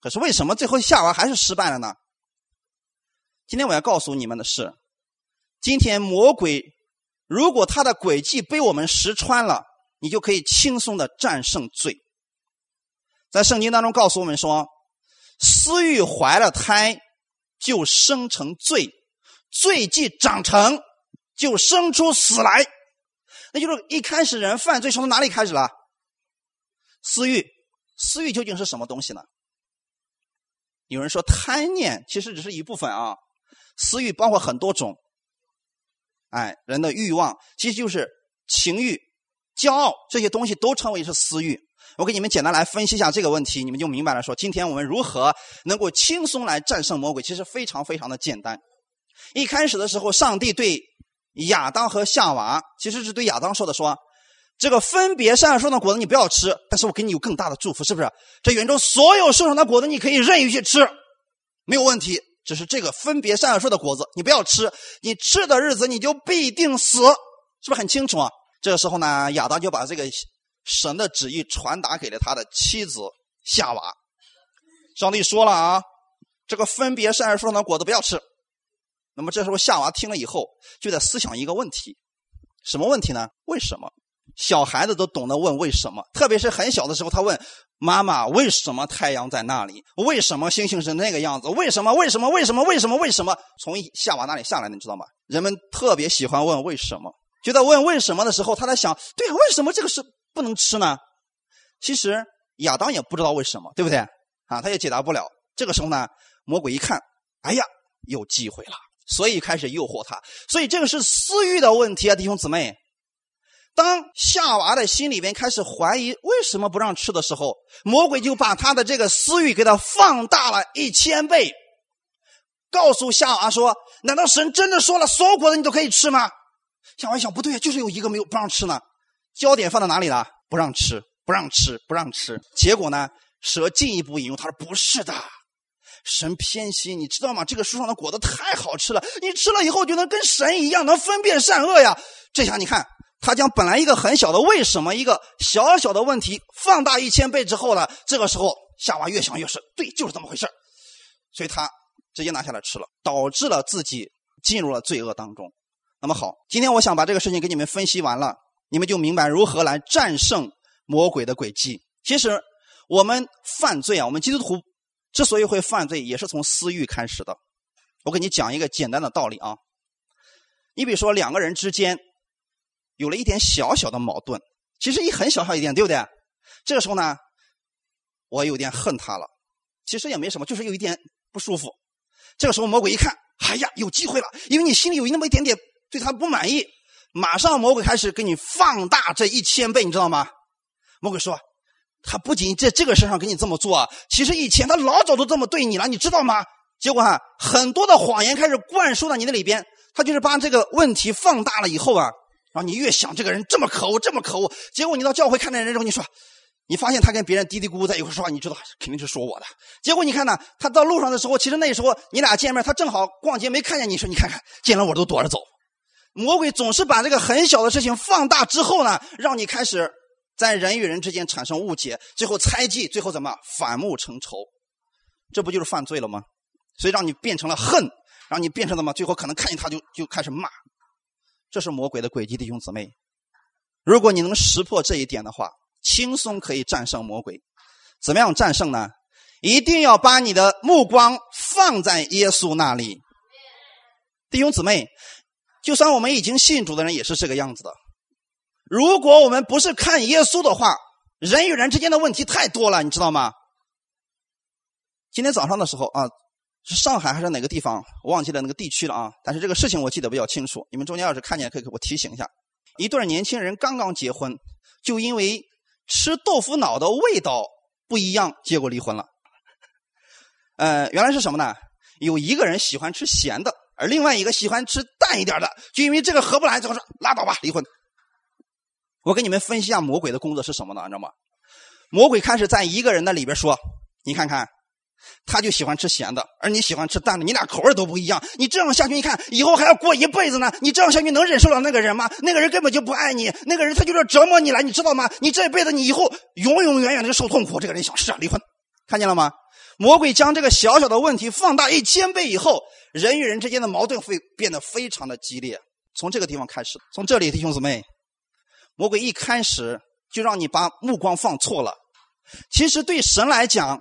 可是为什么最后夏娃还是失败了呢？今天我要告诉你们的是，今天魔鬼如果他的诡计被我们识穿了，你就可以轻松的战胜罪。在圣经当中告诉我们说，私欲怀了胎。就生成罪，罪既长成，就生出死来。那就是一开始人犯罪是从哪里开始了？私欲，私欲究竟是什么东西呢？有人说贪念其实只是一部分啊，私欲包括很多种。哎，人的欲望其实就是情欲、骄傲这些东西都称为是私欲。我给你们简单来分析一下这个问题，你们就明白了。说今天我们如何能够轻松来战胜魔鬼，其实非常非常的简单。一开始的时候，上帝对亚当和夏娃，其实是对亚当说的：“说这个分别善恶树的果子你不要吃，但是我给你有更大的祝福，是不是？这园中所有树上的果子你可以任意去吃，没有问题。只是这个分别善恶树的果子你不要吃，你吃的日子你就必定死，是不是很清楚啊？这个时候呢，亚当就把这个。神的旨意传达给了他的妻子夏娃。上帝说了啊，这个分别善恶树上的果子不要吃。那么这时候夏娃听了以后，就在思想一个问题：什么问题呢？为什么？小孩子都懂得问为什么，特别是很小的时候，他问妈妈：为什么太阳在那里？为什么星星是那个样子？为什么？为什么？为什么？为什么？为什么？从夏娃那里下来，你知道吗？人们特别喜欢问为什么，觉得问为什么的时候，他在想：对，为什么这个是？不能吃呢？其实亚当也不知道为什么，对不对？啊，他也解答不了。这个时候呢，魔鬼一看，哎呀，有机会了，所以开始诱惑他。所以这个是私欲的问题啊，弟兄姊妹。当夏娃的心里边开始怀疑为什么不让吃的时候，魔鬼就把他的这个私欲给他放大了一千倍，告诉夏娃说：“难道神真的说了所有果子你都可以吃吗？”夏娃想，不对，就是有一个没有不让吃呢。焦点放在哪里了？不让吃，不让吃，不让吃。结果呢？蛇进一步引诱他说：“不是的，神偏心，你知道吗？这个树上的果子太好吃了，你吃了以后就能跟神一样，能分辨善恶呀。”这下你看，他将本来一个很小的为什么一个小小的问题放大一千倍之后呢？这个时候夏娃越想越是，对，就是这么回事所以他直接拿下来吃了，导致了自己进入了罪恶当中。那么好，今天我想把这个事情给你们分析完了。你们就明白如何来战胜魔鬼的诡计。其实，我们犯罪啊，我们基督徒之所以会犯罪，也是从私欲开始的。我给你讲一个简单的道理啊。你比如说，两个人之间有了一点小小的矛盾，其实一很小小一点，对不对？这个时候呢，我有点恨他了，其实也没什么，就是有一点不舒服。这个时候，魔鬼一看，哎呀，有机会了，因为你心里有那么一点点对他不满意。马上魔鬼开始给你放大这一千倍，你知道吗？魔鬼说，他不仅在这个身上给你这么做，其实以前他老早都这么对你了，你知道吗？结果哈，很多的谎言开始灌输到你的里边，他就是把这个问题放大了以后啊，然后你越想这个人这么可恶，这么可恶，结果你到教会看见人之后，你说，你发现他跟别人嘀嘀咕咕在一块说话，你知道肯定是说我的。结果你看呢，他到路上的时候，其实那时候你俩见面，他正好逛街没看见你，说你看看，见了我都躲着走。魔鬼总是把这个很小的事情放大之后呢，让你开始在人与人之间产生误解，最后猜忌，最后怎么反目成仇？这不就是犯罪了吗？所以让你变成了恨，让你变成了么？最后可能看见他就就开始骂，这是魔鬼的诡计，弟兄姊妹。如果你能识破这一点的话，轻松可以战胜魔鬼。怎么样战胜呢？一定要把你的目光放在耶稣那里，弟兄姊妹。就算我们已经信主的人也是这个样子的，如果我们不是看耶稣的话，人与人之间的问题太多了，你知道吗？今天早上的时候啊，是上海还是哪个地方？我忘记了那个地区了啊。但是这个事情我记得比较清楚。你们中间要是看见，可以给我提醒一下。一对年轻人刚刚结婚，就因为吃豆腐脑的味道不一样，结果离婚了。呃，原来是什么呢？有一个人喜欢吃咸的，而另外一个喜欢吃淡一点的，就因为这个合不来，最后说拉倒吧，离婚。我给你们分析一下魔鬼的工作是什么呢？你知道吗？魔鬼开始在一个人的里边说：“你看看。”他就喜欢吃咸的，而你喜欢吃淡的，你俩口味都不一样。你这样下去，你看以后还要过一辈子呢。你这样下去能忍受了那个人吗？那个人根本就不爱你，那个人他就是折磨你了，你知道吗？你这一辈子你以后永永远远的受痛苦。这个人想是啊，离婚，看见了吗？魔鬼将这个小小的问题放大一千倍以后，人与人之间的矛盾会变得非常的激烈。从这个地方开始，从这里，弟兄姊妹，魔鬼一开始就让你把目光放错了。其实对神来讲。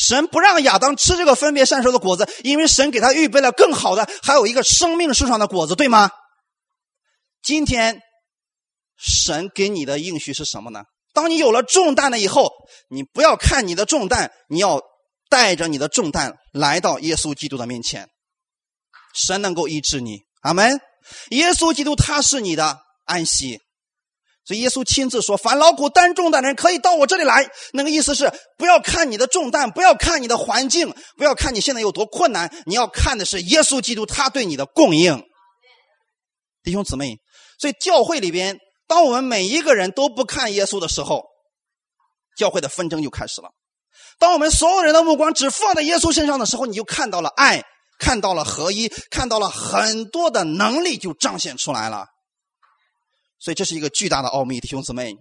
神不让亚当吃这个分别善受的果子，因为神给他预备了更好的，还有一个生命树上的果子，对吗？今天神给你的应许是什么呢？当你有了重担了以后，你不要看你的重担，你要带着你的重担来到耶稣基督的面前，神能够医治你。阿门。耶稣基督他是你的安息。所以耶稣亲自说：“凡劳苦担重担的人，可以到我这里来。”那个意思是，不要看你的重担，不要看你的环境，不要看你现在有多困难，你要看的是耶稣基督他对你的供应。弟兄姊妹，所以教会里边，当我们每一个人都不看耶稣的时候，教会的纷争就开始了。当我们所有人的目光只放在耶稣身上的时候，你就看到了爱，看到了合一，看到了很多的能力就彰显出来了。所以这是一个巨大的奥秘，弟兄姊妹。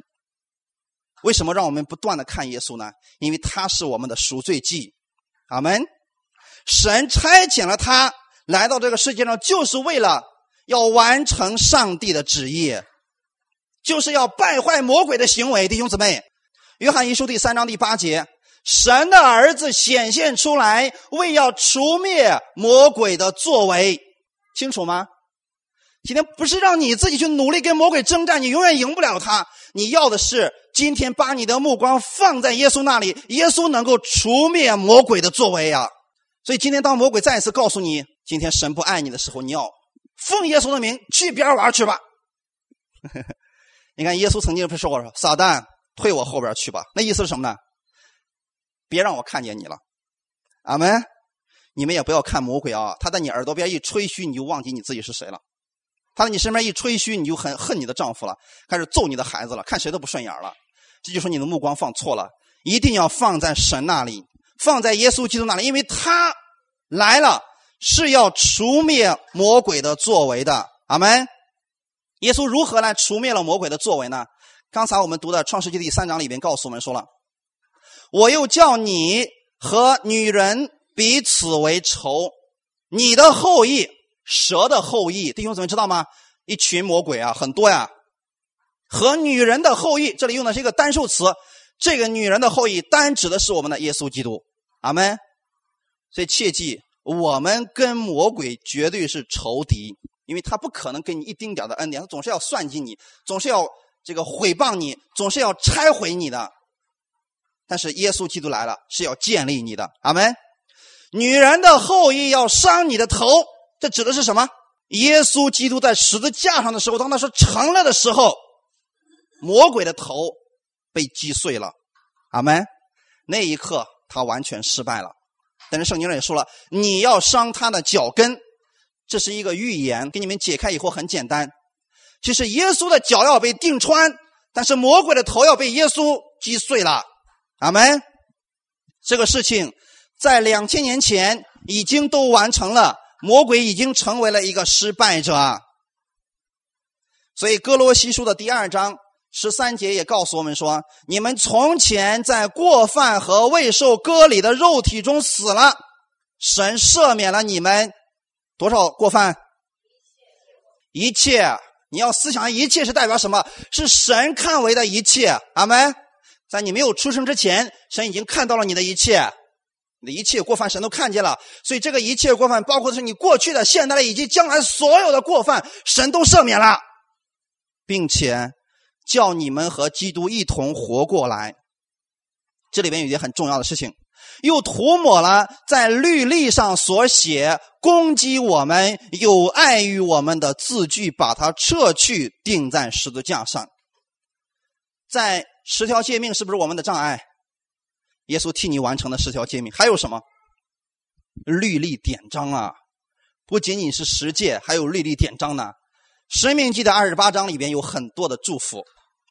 为什么让我们不断的看耶稣呢？因为他是我们的赎罪祭。阿门。神差遣了他来到这个世界上，就是为了要完成上帝的旨意，就是要败坏魔鬼的行为。弟兄姊妹，约翰一书第三章第八节：神的儿子显现出来，为要除灭魔鬼的作为，清楚吗？今天不是让你自己去努力跟魔鬼征战，你永远赢不了他。你要的是今天把你的目光放在耶稣那里，耶稣能够除灭魔鬼的作为呀。所以今天当魔鬼再一次告诉你今天神不爱你的时候，你要奉耶稣的名去边玩去吧。你看耶稣曾经不是说过说撒旦退我后边去吧？那意思是什么呢？别让我看见你了。阿门。你们也不要看魔鬼啊，他在你耳朵边一吹嘘，你就忘记你自己是谁了。他在你身边一吹嘘，你就很恨你的丈夫了，开始揍你的孩子了，看谁都不顺眼了。这就说你的目光放错了，一定要放在神那里，放在耶稣基督那里，因为他来了是要除灭魔鬼的作为的。阿门。耶稣如何来除灭了魔鬼的作为呢？刚才我们读的创世纪第三章里边告诉我们说了，我又叫你和女人彼此为仇，你的后裔。蛇的后裔，弟兄姊妹知道吗？一群魔鬼啊，很多呀。和女人的后裔，这里用的是一个单数词。这个女人的后裔，单指的是我们的耶稣基督。阿门。所以切记，我们跟魔鬼绝对是仇敌，因为他不可能给你一丁点的恩典，他总是要算计你，总是要这个毁谤你，总是要拆毁你的。但是耶稣基督来了，是要建立你的。阿门。女人的后裔要伤你的头。这指的是什么？耶稣基督在十字架上的时候，当他说成了的时候，魔鬼的头被击碎了。阿门。那一刻他完全失败了。但是圣经上也说了，你要伤他的脚跟，这是一个预言。给你们解开以后很简单，其实耶稣的脚要被钉穿，但是魔鬼的头要被耶稣击碎了。阿门。这个事情在两千年前已经都完成了。魔鬼已经成为了一个失败者，所以哥罗西书的第二章十三节也告诉我们说：你们从前在过犯和未受割礼的肉体中死了，神赦免了你们多少过犯？一切，你要思想，一切是代表什么？是神看为的一切。阿门。在你没有出生之前，神已经看到了你的一切。你一切过犯，神都看见了，所以这个一切过犯，包括是你过去的、现在的以及将来所有的过犯，神都赦免了，并且叫你们和基督一同活过来。这里边有一件很重要的事情，又涂抹了在律例上所写攻击我们、有碍于我们的字句，把它撤去，钉在十字架上。在十条诫命是不是我们的障碍？耶稣替你完成的十条诫命，还有什么？律例典章啊，不仅仅是十诫，还有律例典章呢。生命记的二十八章里边有很多的祝福，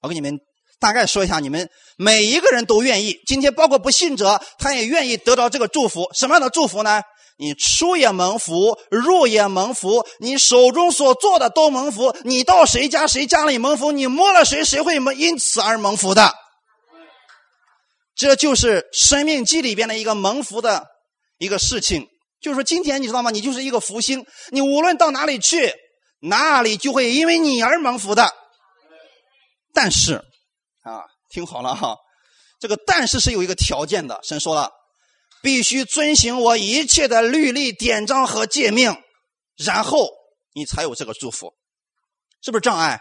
我给你们大概说一下，你们每一个人都愿意。今天包括不信者，他也愿意得到这个祝福。什么样的祝福呢？你出也蒙福，入也蒙福，你手中所做的都蒙福。你到谁家谁家里蒙福，你摸了谁谁会蒙因此而蒙福的。这就是生命记里边的一个蒙福的一个事情。就是说，今天你知道吗？你就是一个福星，你无论到哪里去。那里就会因为你而蒙福的，但是，啊，听好了哈，这个但是是有一个条件的。神说了，必须遵行我一切的律例典章和诫命，然后你才有这个祝福，是不是障碍？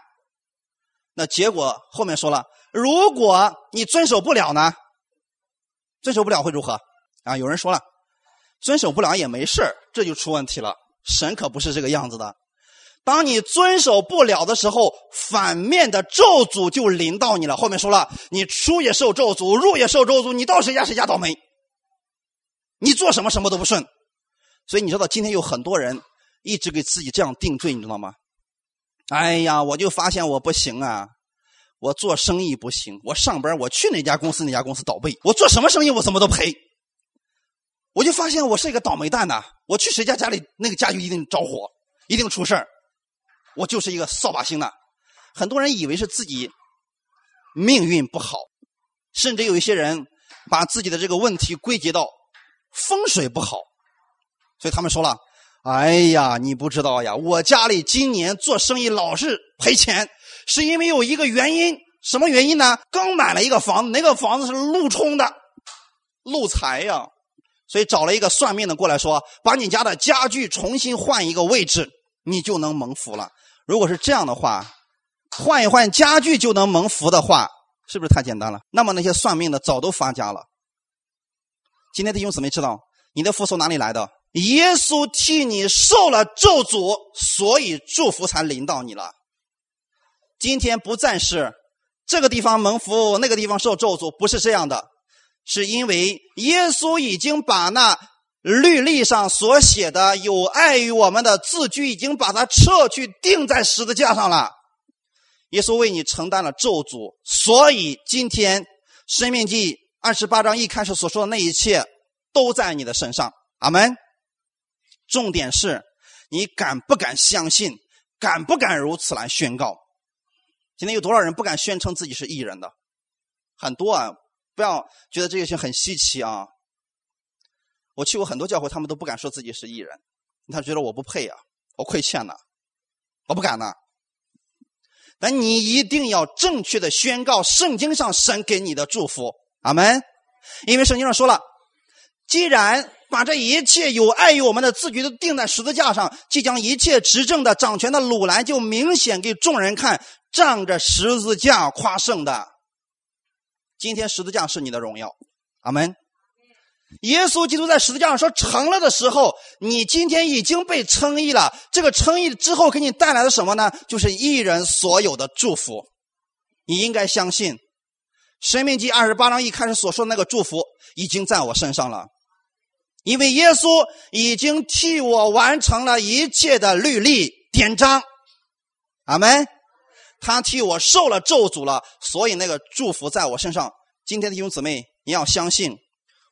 那结果后面说了，如果你遵守不了呢？遵守不了会如何？啊，有人说了，遵守不了也没事这就出问题了。神可不是这个样子的。当你遵守不了的时候，反面的咒诅就临到你了。后面说了，你出也受咒诅，入也受咒诅，你到谁家谁家倒霉。你做什么什么都不顺，所以你知道今天有很多人一直给自己这样定罪，你知道吗？哎呀，我就发现我不行啊，我做生意不行，我上班我去哪家公司哪家公司倒闭，我做什么生意我怎么都赔。我就发现我是一个倒霉蛋呐，我去谁家家里那个家就一定着火，一定出事儿。我就是一个扫把星呢，很多人以为是自己命运不好，甚至有一些人把自己的这个问题归结到风水不好，所以他们说了：“哎呀，你不知道呀，我家里今年做生意老是赔钱，是因为有一个原因，什么原因呢？刚买了一个房子，那个房子是路冲的，路财呀，所以找了一个算命的过来说，把你家的家具重新换一个位置，你就能蒙福了。”如果是这样的话，换一换家具就能蒙福的话，是不是太简单了？那么那些算命的早都发家了。今天弟兄姊妹知道你的福从哪里来的？耶稣替你受了咒诅，所以祝福才临到你了。今天不再是这个地方蒙福，那个地方受咒诅，不是这样的，是因为耶稣已经把那。律例上所写的有碍于我们的字句，已经把它撤去，钉在十字架上了。耶稣为你承担了咒诅，所以今天《生命记》二十八章一开始所说的那一切，都在你的身上。阿门。重点是你敢不敢相信，敢不敢如此来宣告？今天有多少人不敢宣称自己是艺人的？很多啊！不要觉得这些事情很稀奇啊。我去过很多教会，他们都不敢说自己是艺人，他觉得我不配啊，我亏欠呢，我不敢呢。但你一定要正确的宣告圣经上神给你的祝福，阿门。因为圣经上说了，既然把这一切有碍于我们的自觉都钉在十字架上，即将一切执政的掌权的鲁兰就明显给众人看，仗着十字架夸胜的。今天十字架是你的荣耀，阿门。耶稣基督在十字架上说成了的时候，你今天已经被称义了。这个称义之后给你带来的什么呢？就是一人所有的祝福。你应该相信，《生命记》二十八章一开始所说的那个祝福已经在我身上了，因为耶稣已经替我完成了一切的律例典章。阿门。他替我受了咒诅了，所以那个祝福在我身上。今天的弟兄姊妹，你要相信。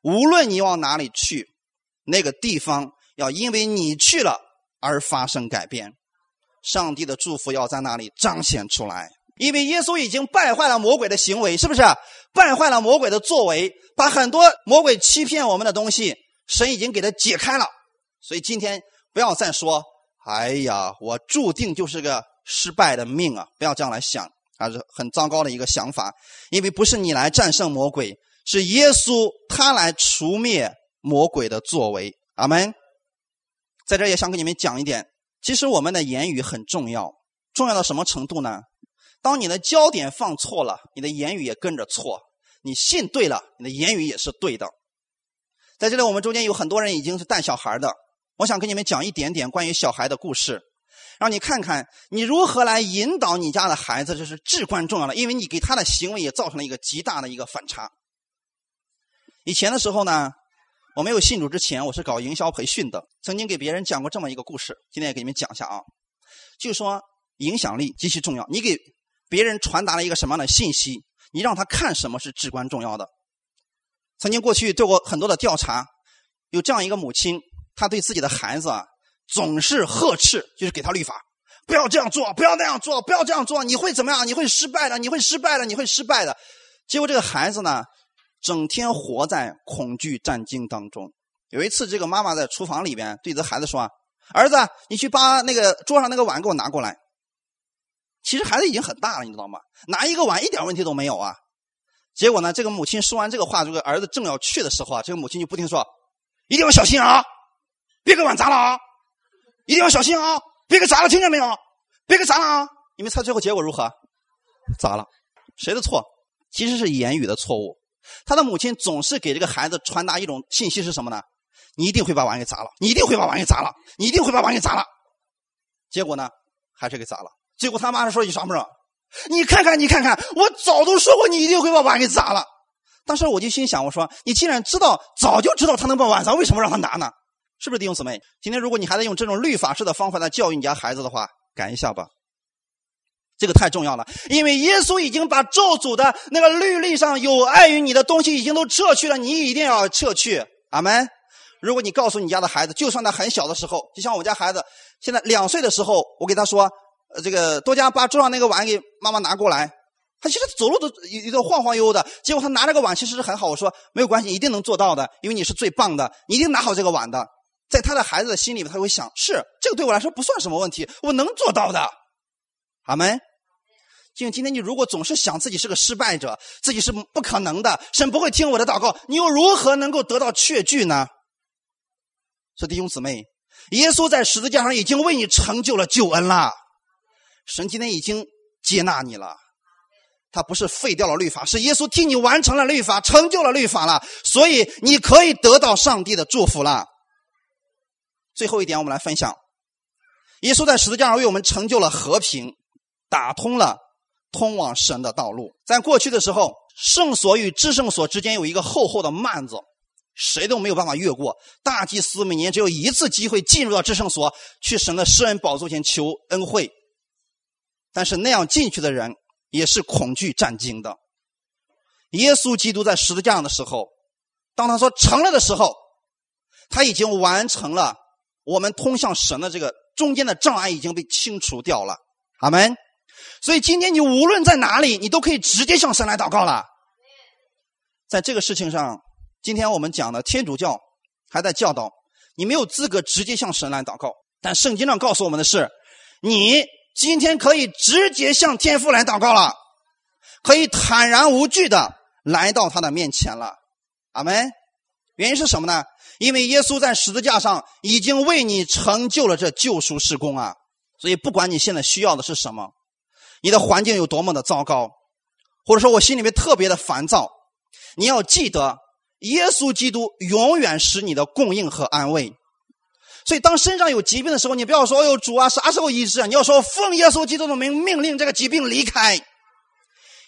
无论你往哪里去，那个地方要因为你去了而发生改变，上帝的祝福要在那里彰显出来。因为耶稣已经败坏了魔鬼的行为，是不是？败坏了魔鬼的作为，把很多魔鬼欺骗我们的东西，神已经给他解开了。所以今天不要再说：“哎呀，我注定就是个失败的命啊！”不要这样来想，还是很糟糕的一个想法。因为不是你来战胜魔鬼。是耶稣他来除灭魔鬼的作为，阿门。在这也想跟你们讲一点，其实我们的言语很重要，重要到什么程度呢？当你的焦点放错了，你的言语也跟着错；你信对了，你的言语也是对的。在这里，我们中间有很多人已经是带小孩的，我想跟你们讲一点点关于小孩的故事，让你看看你如何来引导你家的孩子，这是至关重要的，因为你给他的行为也造成了一个极大的一个反差。以前的时候呢，我没有信主之前，我是搞营销培训的，曾经给别人讲过这么一个故事，今天也给你们讲一下啊，就说影响力极其重要，你给别人传达了一个什么样的信息，你让他看什么是至关重要的。曾经过去做过很多的调查，有这样一个母亲，她对自己的孩子啊总是呵斥，就是给他律法，不要这样做，不要那样做，不要这样做，你会怎么样？你会失败的，你会失败的，你会失败的。结果这个孩子呢？整天活在恐惧战惊当中。有一次，这个妈妈在厨房里边对着孩子说：“儿子，你去把那个桌上那个碗给我拿过来。”其实孩子已经很大了，你知道吗？拿一个碗一点问题都没有啊。结果呢，这个母亲说完这个话，这个儿子正要去的时候啊，这个母亲就不停说：“一定要小心啊，别给碗砸了啊！一定要小心啊，别给砸了，听见没有？别给砸了啊！”你们猜最后结果如何？砸了。谁的错？其实是言语的错误。他的母亲总是给这个孩子传达一种信息是什么呢？你一定会把碗给砸了，你一定会把碗给砸了，你一定会把碗给砸了。结果呢，还是给砸了。结果他妈说一句什么？你看看，你看看，我早都说过你一定会把碗给砸了。当时我就心想，我说你既然知道，早就知道他能把碗砸，为什么让他拿呢？是不是弟兄姊妹？今天如果你还在用这种律法式的方法来教育你家孩子的话，改一下吧。这个太重要了，因为耶稣已经把咒诅的那个律例上有碍于你的东西已经都撤去了，你一定要撤去。阿门。如果你告诉你家的孩子，就算他很小的时候，就像我家孩子现在两岁的时候，我给他说：“呃，这个多加把桌上那个碗给妈妈拿过来。”他其实走路都有点晃晃悠悠的，结果他拿这个碗其实是很好。我说没有关系，一定能做到的，因为你是最棒的，你一定拿好这个碗的。在他的孩子的心里面，他会想：是这个对我来说不算什么问题，我能做到的。阿门。就今天，你如果总是想自己是个失败者，自己是不可能的，神不会听我的祷告，你又如何能够得到确据呢？说弟兄姊妹，耶稣在十字架上已经为你成就了救恩了，神今天已经接纳你了，他不是废掉了律法，是耶稣替你完成了律法，成就了律法了，所以你可以得到上帝的祝福了。最后一点，我们来分享，耶稣在十字架上为我们成就了和平，打通了。通往神的道路，在过去的时候，圣所与至圣所之间有一个厚厚的幔子，谁都没有办法越过。大祭司每年只有一次机会进入到至圣所，去神的施恩宝座前求恩惠。但是那样进去的人也是恐惧战惊的。耶稣基督在十字架上的时候，当他说成了的时候，他已经完成了我们通向神的这个中间的障碍已经被清除掉了。阿门。所以今天你无论在哪里，你都可以直接向神来祷告了。在这个事情上，今天我们讲的天主教还在教导你没有资格直接向神来祷告，但圣经上告诉我们的是，你今天可以直接向天父来祷告了，可以坦然无惧的来到他的面前了。阿门。原因是什么呢？因为耶稣在十字架上已经为你成就了这救赎事工啊！所以不管你现在需要的是什么。你的环境有多么的糟糕，或者说我心里面特别的烦躁，你要记得，耶稣基督永远是你的供应和安慰。所以，当身上有疾病的时候，你不要说“哎呦，主啊，啥时候医治啊？”你要说“奉耶稣基督的名命令这个疾病离开”，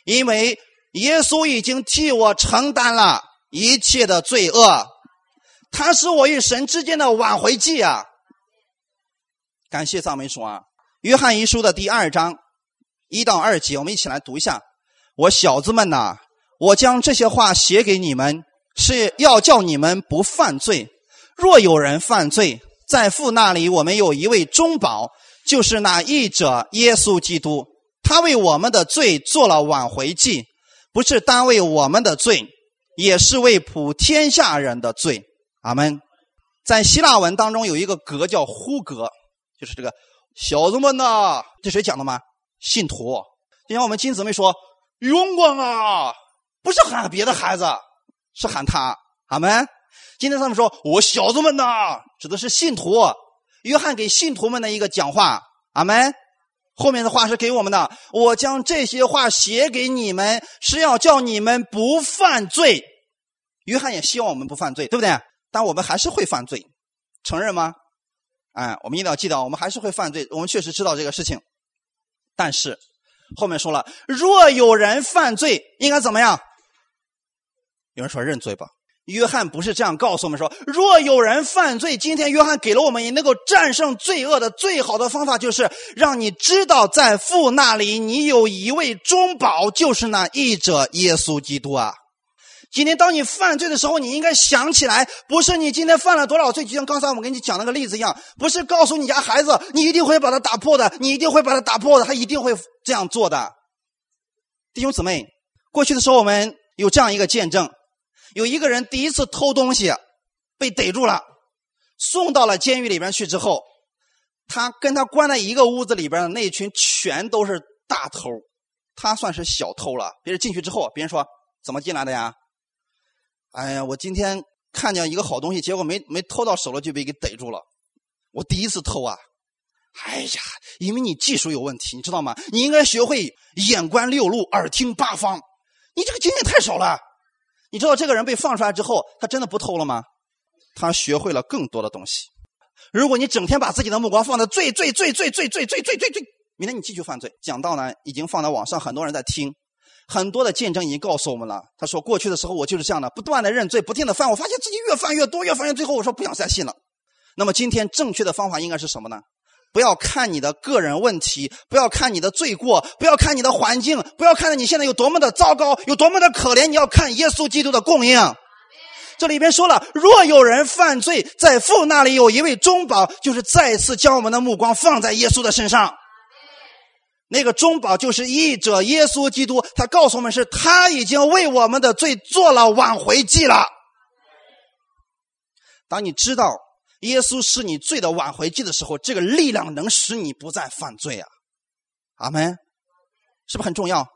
因为耶稣已经替我承担了一切的罪恶，他是我与神之间的挽回剂啊！感谢赞美主啊！约翰一书的第二章。一到二节，我们一起来读一下。我小子们呐，我将这些话写给你们，是要叫你们不犯罪。若有人犯罪，在父那里我们有一位中保，就是那义者耶稣基督。他为我们的罪做了挽回祭，不是单为我们的罪，也是为普天下人的罪。阿门。在希腊文当中有一个格叫呼格，就是这个小子们呐，这谁讲的吗？信徒，就像我们金姊妹说：“勇光啊，不是喊别的孩子，是喊他。”阿门。今天他们说：“我小子们呐，指的是信徒。”约翰给信徒们的一个讲话。阿门。后面的话是给我们的，我将这些话写给你们，是要叫你们不犯罪。约翰也希望我们不犯罪，对不对？但我们还是会犯罪，承认吗？哎，我们一定要记得，我们还是会犯罪。我们确实知道这个事情，但是后面说了，若有人犯罪，应该怎么样？有人说认罪吧。约翰不是这样告诉我们说：若有人犯罪，今天约翰给了我们能够战胜罪恶的最好的方法，就是让你知道，在父那里你有一位中保，就是那义者耶稣基督啊。今天当你犯罪的时候，你应该想起来，不是你今天犯了多少罪，就像刚才我们给你讲那个例子一样，不是告诉你家孩子你一定会把他打破的，你一定会把他打破的，他一定会这样做的。弟兄姊妹，过去的时候我们有这样一个见证。有一个人第一次偷东西，被逮住了，送到了监狱里边去之后，他跟他关在一个屋子里边的那群全都是大偷，他算是小偷了。别人进去之后，别人说怎么进来的呀？哎呀，我今天看见一个好东西，结果没没偷到手了，就被给逮住了。我第一次偷啊！哎呀，因为你技术有问题，你知道吗？你应该学会眼观六路，耳听八方，你这个经验太少了。你知道这个人被放出来之后，他真的不偷了吗？他学会了更多的东西。如果你整天把自己的目光放在最最最最最最最最最最，明天你继续犯罪。讲到呢，已经放在网上，很多人在听，很多的见证已经告诉我们了。他说过去的时候我就是这样的，不断的认罪，不停的犯，我发现自己越犯越多，越犯越最后我说不想再信了。那么今天正确的方法应该是什么呢？不要看你的个人问题，不要看你的罪过，不要看你的环境，不要看你现在有多么的糟糕，有多么的可怜。你要看耶稣基督的供应。这里边说了，若有人犯罪，在父那里有一位中保，就是再次将我们的目光放在耶稣的身上。那个中保就是义者耶稣基督，他告诉我们是他已经为我们的罪做了挽回祭了。当你知道。耶稣是你罪的挽回祭的时候，这个力量能使你不再犯罪啊！阿门，是不是很重要？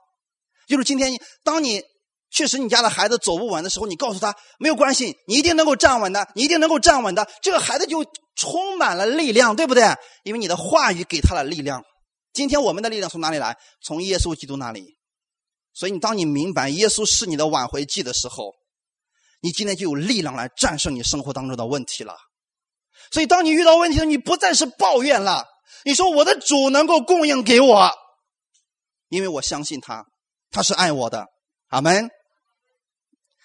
就是今天，当你确实你家的孩子走不稳的时候，你告诉他没有关系，你一定能够站稳的，你一定能够站稳的。这个孩子就充满了力量，对不对？因为你的话语给他了力量。今天我们的力量从哪里来？从耶稣基督那里。所以，你当你明白耶稣是你的挽回剂的时候，你今天就有力量来战胜你生活当中的问题了。所以，当你遇到问题了，你不再是抱怨了。你说我的主能够供应给我，因为我相信他，他是爱我的。阿门。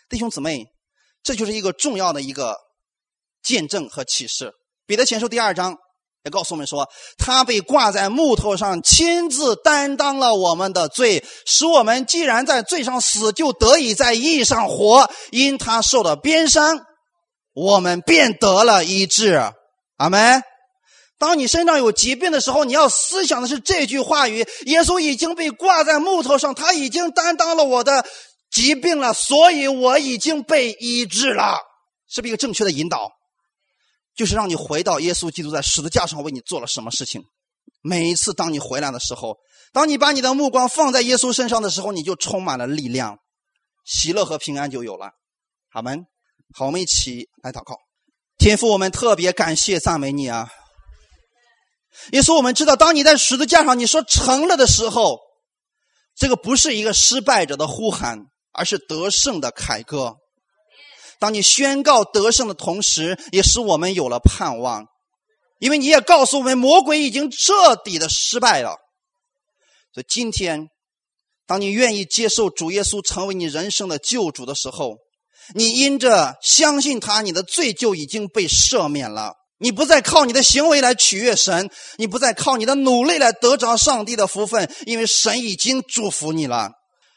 弟兄姊妹，这就是一个重要的一个见证和启示。彼得前书第二章也告诉我们说，他被挂在木头上，亲自担当了我们的罪，使我们既然在罪上死，就得以在义上活。因他受了鞭伤。我们便得了医治，阿门。当你身上有疾病的时候，你要思想的是这句话语：耶稣已经被挂在木头上，他已经担当了我的疾病了，所以我已经被医治了。是不是一个正确的引导？就是让你回到耶稣基督在十字架上为你做了什么事情。每一次当你回来的时候，当你把你的目光放在耶稣身上的时候，你就充满了力量，喜乐和平安就有了。好门。好，我们一起来祷告。天父，我们特别感谢赞美你啊！耶稣，我们知道，当你在十字架上你说成了的时候，这个不是一个失败者的呼喊，而是得胜的凯歌。当你宣告得胜的同时，也使我们有了盼望，因为你也告诉我们，魔鬼已经彻底的失败了。所以今天，当你愿意接受主耶稣成为你人生的救主的时候，你因着相信他，你的罪就已经被赦免了。你不再靠你的行为来取悦神，你不再靠你的努力来得着上帝的福分，因为神已经祝福你了。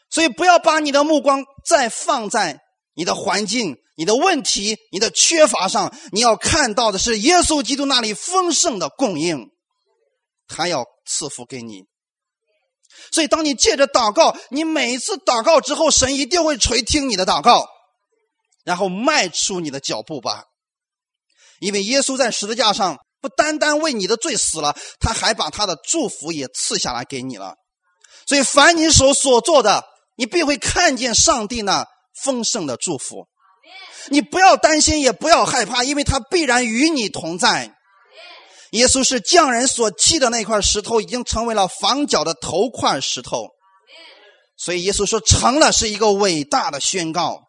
所以，不要把你的目光再放在你的环境、你的问题、你的缺乏上。你要看到的是耶稣基督那里丰盛的供应，他要赐福给你。所以，当你借着祷告，你每一次祷告之后，神一定会垂听你的祷告。然后迈出你的脚步吧，因为耶稣在十字架上不单单为你的罪死了，他还把他的祝福也赐下来给你了。所以，凡你手所做的，你必会看见上帝那丰盛的祝福。你不要担心，也不要害怕，因为他必然与你同在。耶稣是匠人所砌的那块石头，已经成为了房角的头块石头。所以耶稣说成了是一个伟大的宣告，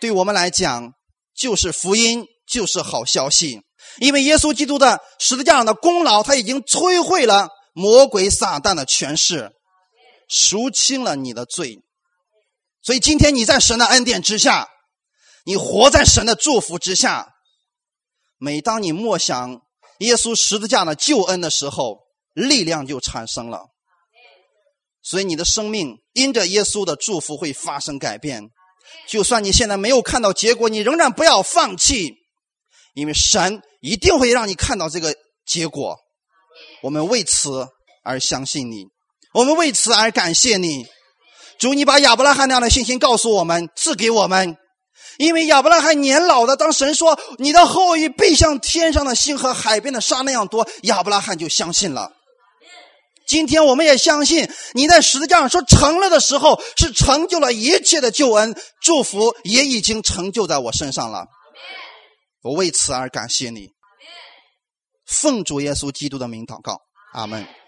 对我们来讲就是福音，就是好消息。因为耶稣基督的十字架上的功劳，他已经摧毁了魔鬼撒旦的权势，赎清了你的罪。所以今天你在神的恩典之下，你活在神的祝福之下。每当你默想耶稣十字架的救恩的时候，力量就产生了。所以你的生命因着耶稣的祝福会发生改变。就算你现在没有看到结果，你仍然不要放弃，因为神一定会让你看到这个结果。我们为此而相信你，我们为此而感谢你。主，你把亚伯拉罕那样的信心告诉我们，赐给我们。因为亚伯拉罕年老的，当神说你的后裔必像天上的星和海边的沙那样多，亚伯拉罕就相信了。今天我们也相信你在十字架上说成了的时候，是成就了一切的救恩，祝福也已经成就在我身上了。我为此而感谢你，奉主耶稣基督的名祷告，阿门。